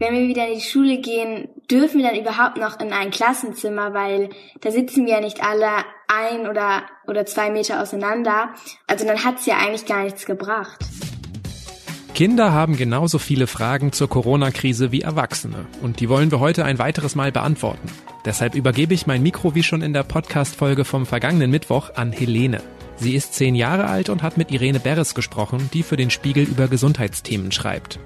wenn wir wieder in die Schule gehen, dürfen wir dann überhaupt noch in ein Klassenzimmer, weil da sitzen wir ja nicht alle ein oder, oder zwei Meter auseinander. Also dann hat's ja eigentlich gar nichts gebracht. Kinder haben genauso viele Fragen zur Corona-Krise wie Erwachsene. Und die wollen wir heute ein weiteres Mal beantworten. Deshalb übergebe ich mein Mikro wie schon in der Podcast-Folge vom vergangenen Mittwoch an Helene. Sie ist zehn Jahre alt und hat mit Irene Beres gesprochen, die für den Spiegel über Gesundheitsthemen schreibt.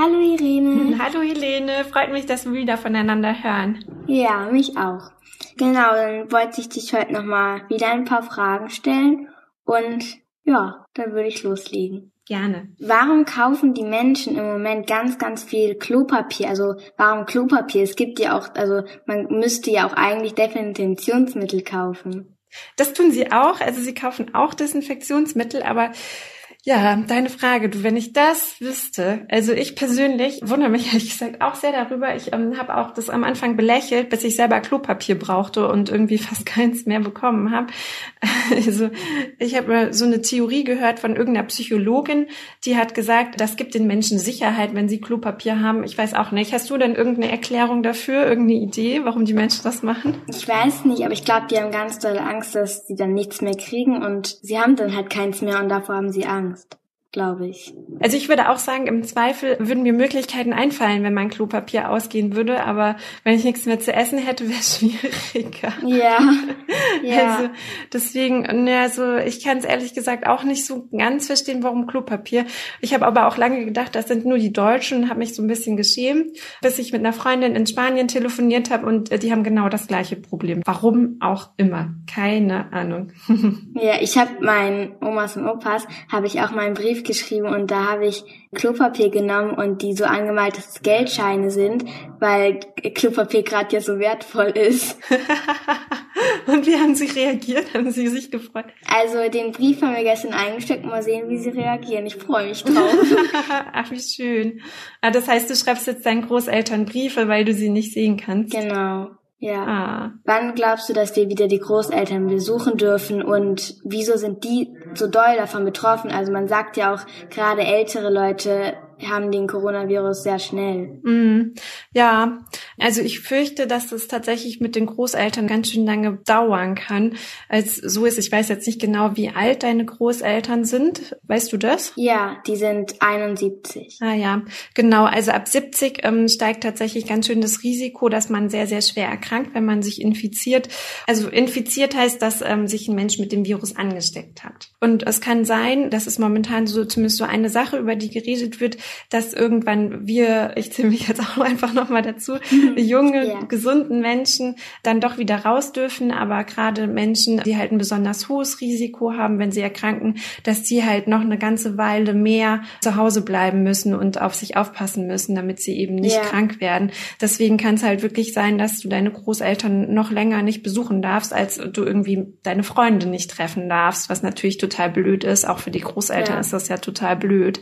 Hallo Irene. Hallo Helene, freut mich, dass wir wieder voneinander hören. Ja, mich auch. Genau, dann wollte ich dich heute nochmal wieder ein paar Fragen stellen und ja, dann würde ich loslegen. Gerne. Warum kaufen die Menschen im Moment ganz, ganz viel Klopapier? Also warum Klopapier? Es gibt ja auch, also man müsste ja auch eigentlich Desinfektionsmittel kaufen. Das tun sie auch. Also sie kaufen auch Desinfektionsmittel, aber ja, deine Frage, du, wenn ich das wüsste, also ich persönlich wundere mich ehrlich gesagt auch sehr darüber. Ich ähm, habe auch das am Anfang belächelt, bis ich selber Klopapier brauchte und irgendwie fast keins mehr bekommen habe. Also ich habe so eine Theorie gehört von irgendeiner Psychologin, die hat gesagt, das gibt den Menschen Sicherheit, wenn sie Klopapier haben. Ich weiß auch nicht. Hast du denn irgendeine Erklärung dafür, irgendeine Idee, warum die Menschen das machen? Ich weiß nicht, aber ich glaube, die haben ganz doll Angst, dass sie dann nichts mehr kriegen und sie haben dann halt keins mehr und davor haben sie Angst glaube ich. Also ich würde auch sagen, im Zweifel würden mir Möglichkeiten einfallen, wenn mein Klopapier ausgehen würde, aber wenn ich nichts mehr zu essen hätte, wäre es schwieriger. Ja. ja. Also deswegen, ne, also ich kann es ehrlich gesagt auch nicht so ganz verstehen, warum Klopapier. Ich habe aber auch lange gedacht, das sind nur die Deutschen und habe mich so ein bisschen geschämt, bis ich mit einer Freundin in Spanien telefoniert habe und äh, die haben genau das gleiche Problem. Warum auch immer. Keine Ahnung. ja, ich habe meinen Omas und Opas, habe ich auch meinen Brief Brief geschrieben und da habe ich Klopapier genommen und die so angemalt, dass es Geldscheine sind, weil Klopapier gerade ja so wertvoll ist. und wie haben sie reagiert? Haben sie sich gefreut? Also den Brief haben wir gestern eingesteckt. Mal sehen, wie sie reagieren. Ich freue mich drauf. Ach, wie schön. Ah, das heißt, du schreibst jetzt deinen Großeltern Briefe, weil du sie nicht sehen kannst. Genau. Ja. Ah. Wann glaubst du, dass wir wieder die Großeltern besuchen dürfen und wieso sind die so doll davon betroffen? Also man sagt ja auch gerade ältere Leute haben den Coronavirus sehr schnell. Mm, ja, also ich fürchte, dass es tatsächlich mit den Großeltern ganz schön lange dauern kann, als so ist. Ich weiß jetzt nicht genau, wie alt deine Großeltern sind. Weißt du das? Ja, die sind 71. Ah ja, genau. Also ab 70 ähm, steigt tatsächlich ganz schön das Risiko, dass man sehr, sehr schwer erkrankt, wenn man sich infiziert. Also infiziert heißt, dass ähm, sich ein Mensch mit dem Virus angesteckt hat. Und es kann sein, das ist momentan so zumindest so eine Sache, über die geredet wird, dass irgendwann wir, ich zähle mich jetzt auch einfach nochmal dazu, mhm. junge, yeah. gesunden Menschen dann doch wieder raus dürfen, aber gerade Menschen, die halt ein besonders hohes Risiko haben, wenn sie erkranken, dass die halt noch eine ganze Weile mehr zu Hause bleiben müssen und auf sich aufpassen müssen, damit sie eben nicht yeah. krank werden. Deswegen kann es halt wirklich sein, dass du deine Großeltern noch länger nicht besuchen darfst, als du irgendwie deine Freunde nicht treffen darfst, was natürlich total blöd ist. Auch für die Großeltern ja. ist das ja total blöd.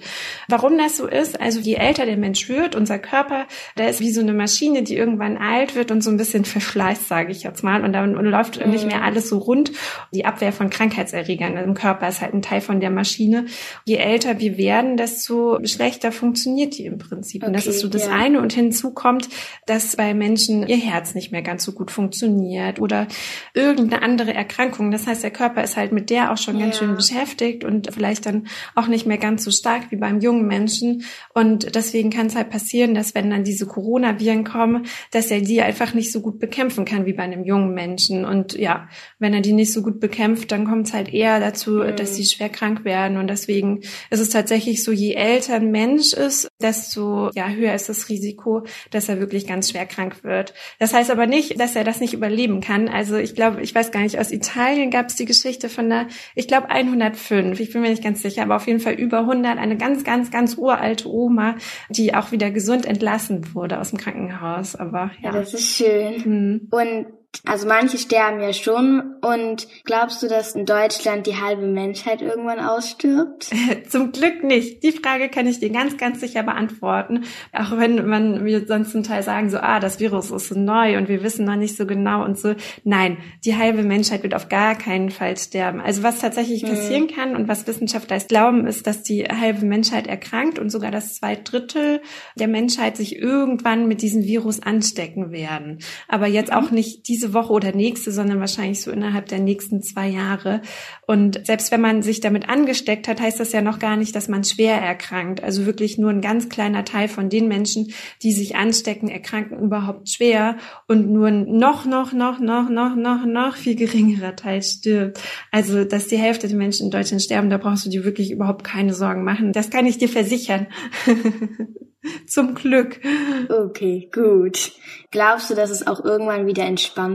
Warum das so ist, also je älter der Mensch wird, unser Körper, der ist wie so eine Maschine, die irgendwann alt wird und so ein bisschen verschleißt, sage ich jetzt mal. Und dann läuft mhm. nicht mehr alles so rund. Die Abwehr von Krankheitserregern im Körper ist halt ein Teil von der Maschine. Je älter wir werden, desto schlechter funktioniert die im Prinzip. Okay, und das ist so das ja. eine. Und hinzu kommt, dass bei Menschen ihr Herz nicht mehr ganz so gut funktioniert oder irgendeine andere Erkrankung. Das heißt, der Körper ist halt mit der auch schon ja. ganz schön beschäftigt und vielleicht dann auch nicht mehr ganz so stark wie beim jungen Menschen. Und deswegen kann es halt passieren, dass wenn dann diese Coronaviren kommen, dass er die einfach nicht so gut bekämpfen kann wie bei einem jungen Menschen. Und ja, wenn er die nicht so gut bekämpft, dann kommt es halt eher dazu, mhm. dass sie schwer krank werden. Und deswegen ist es tatsächlich so, je älter ein Mensch ist, desto ja, höher ist das Risiko, dass er wirklich ganz schwer krank wird. Das heißt aber nicht, dass er das nicht überleben kann. Also ich glaube, ich weiß gar nicht, aus Italien gab es die Geschichte von einer, ich glaube 105, ich bin mir nicht ganz sicher, aber auf jeden Fall über 100, eine ganz, ganz, ganz uralte Oma, die auch wieder gesund entlassen wurde aus dem Krankenhaus. Aber ja, ja das ist schön. Mhm. Und Also manche sterben ja schon. Und glaubst du, dass in Deutschland die halbe Menschheit irgendwann ausstirbt? Zum Glück nicht. Die Frage kann ich dir ganz, ganz sicher beantworten. Auch wenn man wir sonst zum Teil sagen so, ah, das Virus ist so neu und wir wissen noch nicht so genau und so. Nein, die halbe Menschheit wird auf gar keinen Fall sterben. Also was tatsächlich hm. passieren kann und was Wissenschaftler glauben, ist, dass die halbe Menschheit erkrankt und sogar das zwei Drittel der Menschheit sich irgendwann mit diesem Virus anstecken werden. Aber jetzt auch nicht diese Woche oder nächste, sondern wahrscheinlich so innerhalb der nächsten zwei Jahre. Und selbst wenn man sich damit angesteckt hat, heißt das ja noch gar nicht, dass man schwer erkrankt. Also wirklich nur ein ganz kleiner Teil von den Menschen, die sich anstecken, erkranken überhaupt schwer und nur ein noch, noch, noch, noch, noch, noch, noch viel geringerer Teil stirbt. Also, dass die Hälfte der Menschen in Deutschland sterben, da brauchst du dir wirklich überhaupt keine Sorgen machen. Das kann ich dir versichern. Zum Glück. Okay, gut. Glaubst du, dass es auch irgendwann wieder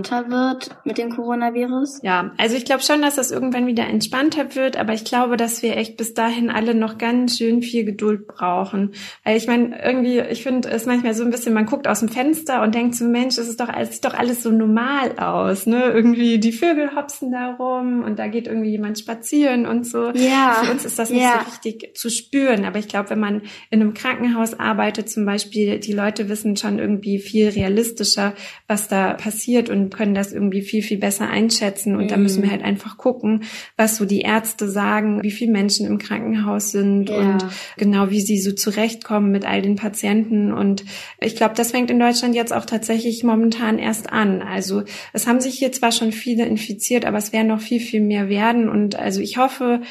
entspannter wird mit dem Coronavirus? Ja, also ich glaube schon, dass es irgendwann wieder entspannter wird, aber ich glaube, dass wir echt bis dahin alle noch ganz schön viel Geduld brauchen. Weil ich meine, irgendwie, ich finde es manchmal so ein bisschen, man guckt aus dem Fenster und denkt so, Mensch, es ist doch, es sieht doch alles so normal aus, ne? Irgendwie die Vögel hopsen da rum und da geht irgendwie jemand spazieren und so. Ja. Für uns ist das nicht ja. so richtig zu spüren, aber ich glaube, wenn man in einem Krankenhaus arbeitet zum Beispiel, die Leute wissen schon irgendwie viel realistischer realistischer, was da passiert und können das irgendwie viel, viel besser einschätzen. Und mhm. da müssen wir mhm. halt einfach gucken, was so die Ärzte sagen, wie viele Menschen im Krankenhaus sind ja. und genau wie sie so zurechtkommen mit all den Patienten. Und ich glaube, das fängt in Deutschland jetzt auch tatsächlich momentan erst an. Also es haben sich hier zwar schon viele infiziert, aber es werden noch viel, viel mehr werden. Und also ich hoffe,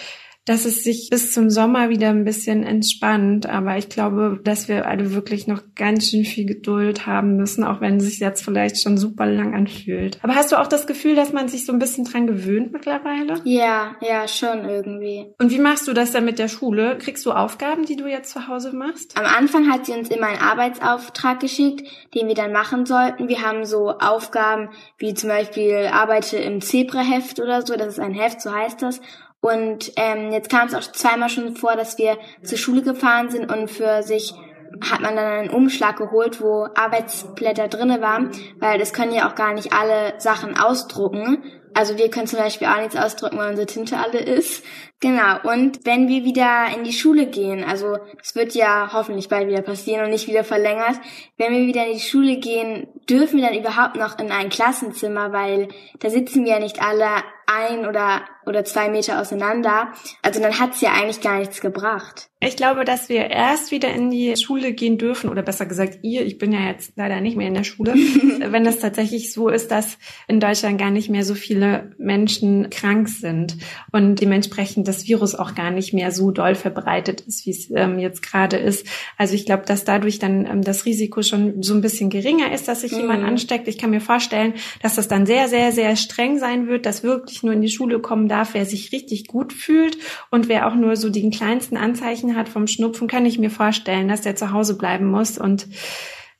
dass es sich bis zum Sommer wieder ein bisschen entspannt. Aber ich glaube, dass wir alle wirklich noch ganz schön viel Geduld haben müssen, auch wenn es sich jetzt vielleicht schon super lang anfühlt. Aber hast du auch das Gefühl, dass man sich so ein bisschen dran gewöhnt mittlerweile? Ja, ja, schon irgendwie. Und wie machst du das dann mit der Schule? Kriegst du Aufgaben, die du jetzt zu Hause machst? Am Anfang hat sie uns immer einen Arbeitsauftrag geschickt, den wir dann machen sollten. Wir haben so Aufgaben wie zum Beispiel arbeite im Zebraheft oder so. Das ist ein Heft, so heißt das. Und ähm, jetzt kam es auch zweimal schon vor, dass wir zur Schule gefahren sind und für sich hat man dann einen Umschlag geholt, wo Arbeitsblätter drinne waren, weil das können ja auch gar nicht alle Sachen ausdrucken. Also wir können zum Beispiel auch nichts ausdrücken, weil unsere Tinte alle ist. Genau. Und wenn wir wieder in die Schule gehen, also es wird ja hoffentlich bald wieder passieren und nicht wieder verlängert, wenn wir wieder in die Schule gehen, dürfen wir dann überhaupt noch in ein Klassenzimmer, weil da sitzen wir ja nicht alle ein oder oder zwei Meter auseinander. Also dann hat's ja eigentlich gar nichts gebracht. Ich glaube, dass wir erst wieder in die Schule gehen dürfen, oder besser gesagt ihr, ich bin ja jetzt leider nicht mehr in der Schule, wenn es tatsächlich so ist, dass in Deutschland gar nicht mehr so viele Menschen krank sind und dementsprechend das Virus auch gar nicht mehr so doll verbreitet ist, wie es ähm, jetzt gerade ist. Also ich glaube, dass dadurch dann ähm, das Risiko schon so ein bisschen geringer ist, dass sich mhm. jemand ansteckt. Ich kann mir vorstellen, dass das dann sehr, sehr, sehr streng sein wird, dass wirklich nur in die Schule kommen darf, wer sich richtig gut fühlt und wer auch nur so den kleinsten Anzeichen hat vom Schnupfen, kann ich mir vorstellen, dass der zu Hause bleiben muss und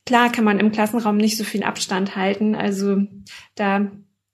Klar kann man im Klassenraum nicht so viel Abstand halten. Also da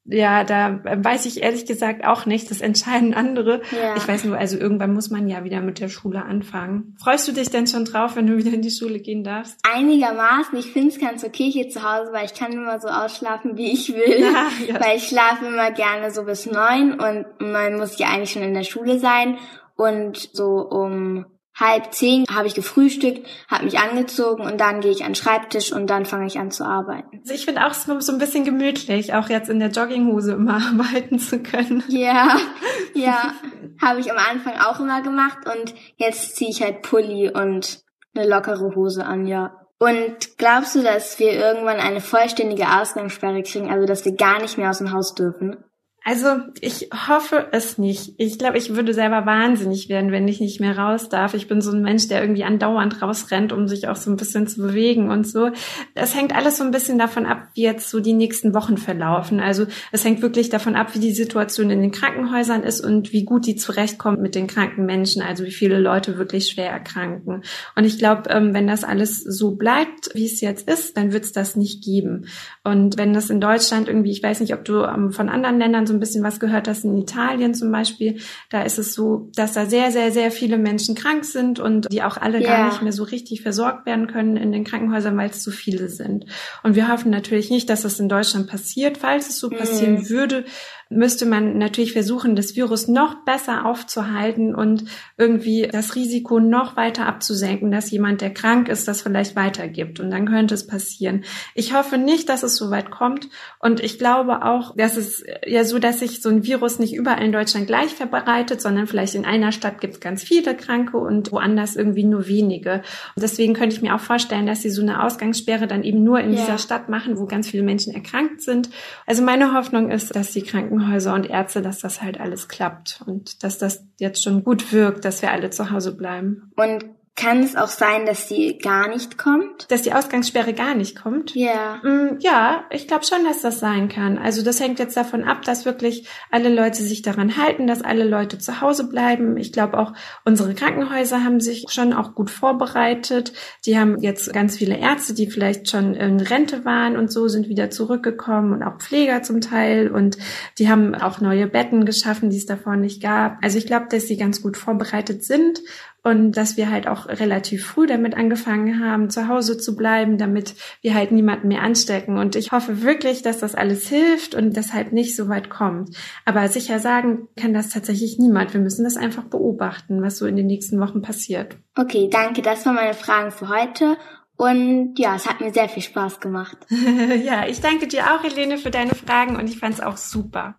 ja, da weiß ich ehrlich gesagt auch nicht. Das entscheiden andere. Ja. Ich weiß nur, also irgendwann muss man ja wieder mit der Schule anfangen. Freust du dich denn schon drauf, wenn du wieder in die Schule gehen darfst? Einigermaßen. Ich finde es ganz okay hier zu Hause, weil ich kann immer so ausschlafen, wie ich will. Ja, ja. Weil ich schlafe immer gerne so bis neun und neun muss ja eigentlich schon in der Schule sein. Und so um halb zehn habe ich gefrühstückt, habe mich angezogen und dann gehe ich an den Schreibtisch und dann fange ich an zu arbeiten. Also ich finde auch so, so ein bisschen gemütlich, auch jetzt in der Jogginghose immer arbeiten zu können. Ja, ja, habe ich am Anfang auch immer gemacht und jetzt ziehe ich halt Pulli und eine lockere Hose an, ja. Und glaubst du, dass wir irgendwann eine vollständige Ausgangssperre kriegen, also dass wir gar nicht mehr aus dem Haus dürfen? Also ich hoffe es nicht. Ich glaube, ich würde selber wahnsinnig werden, wenn ich nicht mehr raus darf. Ich bin so ein Mensch, der irgendwie andauernd rausrennt, um sich auch so ein bisschen zu bewegen und so. Es hängt alles so ein bisschen davon ab, wie jetzt so die nächsten Wochen verlaufen. Also es hängt wirklich davon ab, wie die Situation in den Krankenhäusern ist und wie gut die zurechtkommt mit den kranken Menschen, also wie viele Leute wirklich schwer erkranken. Und ich glaube, ähm, wenn das alles so bleibt, wie es jetzt ist, dann wird es das nicht geben. Und wenn das in Deutschland irgendwie, ich weiß nicht, ob du ähm, von anderen Ländern so ein bisschen was gehört, dass in Italien zum Beispiel, da ist es so, dass da sehr, sehr, sehr viele Menschen krank sind und die auch alle ja. gar nicht mehr so richtig versorgt werden können in den Krankenhäusern, weil es zu viele sind. Und wir hoffen natürlich nicht, dass das in Deutschland passiert. Falls es so passieren mhm. würde, müsste man natürlich versuchen, das Virus noch besser aufzuhalten und irgendwie das Risiko noch weiter abzusenken, dass jemand, der krank ist, das vielleicht weitergibt. Und dann könnte es passieren. Ich hoffe nicht, dass es so weit kommt. Und ich glaube auch, dass es ja so, dass sich so ein Virus nicht überall in Deutschland gleich verbreitet, sondern vielleicht in einer Stadt gibt es ganz viele Kranke und woanders irgendwie nur wenige. Und deswegen könnte ich mir auch vorstellen, dass sie so eine Ausgangssperre dann eben nur in yeah. dieser Stadt machen, wo ganz viele Menschen erkrankt sind. Also meine Hoffnung ist, dass die Kranken Krankenhäuser und Ärzte, dass das halt alles klappt und dass das jetzt schon gut wirkt, dass wir alle zu Hause bleiben. Und kann es auch sein, dass sie gar nicht kommt? Dass die Ausgangssperre gar nicht kommt? Ja. Mm, ja, ich glaube schon, dass das sein kann. Also das hängt jetzt davon ab, dass wirklich alle Leute sich daran halten, dass alle Leute zu Hause bleiben. Ich glaube auch, unsere Krankenhäuser haben sich schon auch gut vorbereitet. Die haben jetzt ganz viele Ärzte, die vielleicht schon in Rente waren und so, sind wieder zurückgekommen und auch Pfleger zum Teil. Und die haben auch neue Betten geschaffen, die es davor nicht gab. Also ich glaube, dass sie ganz gut vorbereitet sind und dass wir halt auch relativ früh damit angefangen haben, zu Hause zu bleiben, damit wir halt niemanden mehr anstecken. Und ich hoffe wirklich, dass das alles hilft und deshalb nicht so weit kommt. Aber sicher sagen kann das tatsächlich niemand. Wir müssen das einfach beobachten, was so in den nächsten Wochen passiert. Okay, danke. Das waren meine Fragen für heute. Und ja, es hat mir sehr viel Spaß gemacht. ja, ich danke dir auch, Helene, für deine Fragen und ich fand es auch super.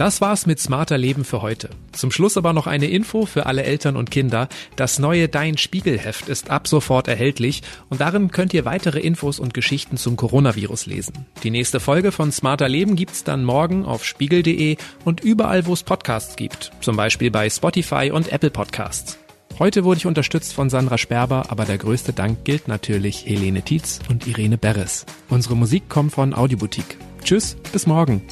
Das war's mit Smarter Leben für heute. Zum Schluss aber noch eine Info für alle Eltern und Kinder. Das neue Dein Spiegelheft ist ab sofort erhältlich und darin könnt ihr weitere Infos und Geschichten zum Coronavirus lesen. Die nächste Folge von Smarter Leben gibt's dann morgen auf spiegel.de und überall, wo es Podcasts gibt. Zum Beispiel bei Spotify und Apple Podcasts. Heute wurde ich unterstützt von Sandra Sperber, aber der größte Dank gilt natürlich Helene Tietz und Irene Beres. Unsere Musik kommt von Audioboutique. Tschüss, bis morgen.